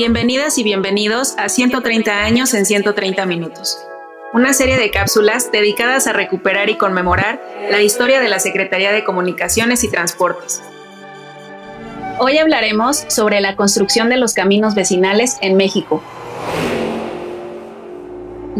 Bienvenidas y bienvenidos a 130 años en 130 minutos, una serie de cápsulas dedicadas a recuperar y conmemorar la historia de la Secretaría de Comunicaciones y Transportes. Hoy hablaremos sobre la construcción de los caminos vecinales en México,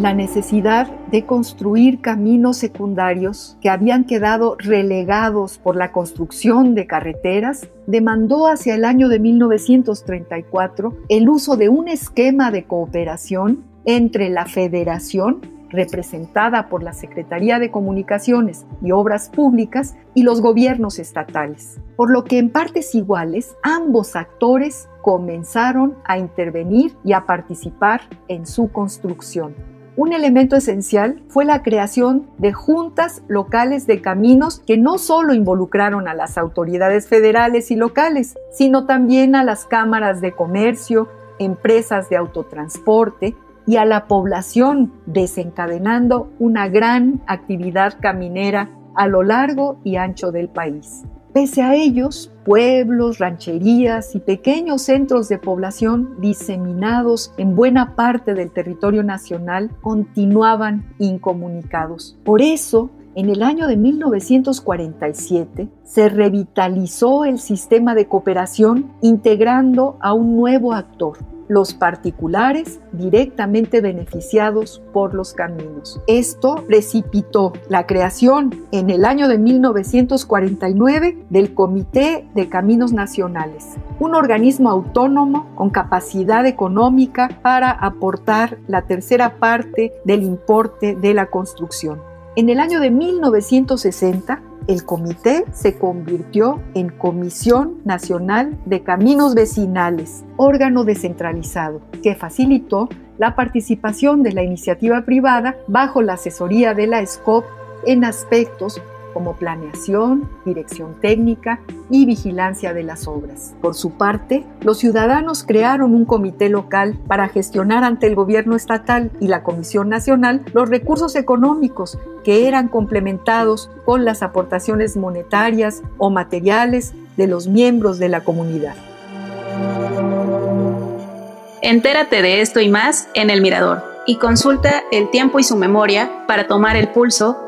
la necesidad de construir caminos secundarios que habían quedado relegados por la construcción de carreteras demandó hacia el año de 1934 el uso de un esquema de cooperación entre la Federación, representada por la Secretaría de Comunicaciones y Obras Públicas, y los gobiernos estatales, por lo que en partes iguales ambos actores comenzaron a intervenir y a participar en su construcción. Un elemento esencial fue la creación de juntas locales de caminos que no solo involucraron a las autoridades federales y locales, sino también a las cámaras de comercio, empresas de autotransporte y a la población, desencadenando una gran actividad caminera a lo largo y ancho del país. Pese a ellos, pueblos, rancherías y pequeños centros de población diseminados en buena parte del territorio nacional continuaban incomunicados. Por eso, en el año de 1947 se revitalizó el sistema de cooperación integrando a un nuevo actor, los particulares directamente beneficiados por los caminos. Esto precipitó la creación en el año de 1949 del Comité de Caminos Nacionales, un organismo autónomo con capacidad económica para aportar la tercera parte del importe de la construcción. En el año de 1960, el comité se convirtió en Comisión Nacional de Caminos Vecinales, órgano descentralizado, que facilitó la participación de la iniciativa privada bajo la asesoría de la SCOP en aspectos como planeación, dirección técnica y vigilancia de las obras. Por su parte, los ciudadanos crearon un comité local para gestionar ante el gobierno estatal y la Comisión Nacional los recursos económicos que eran complementados con las aportaciones monetarias o materiales de los miembros de la comunidad. Entérate de esto y más en El Mirador y consulta el tiempo y su memoria para tomar el pulso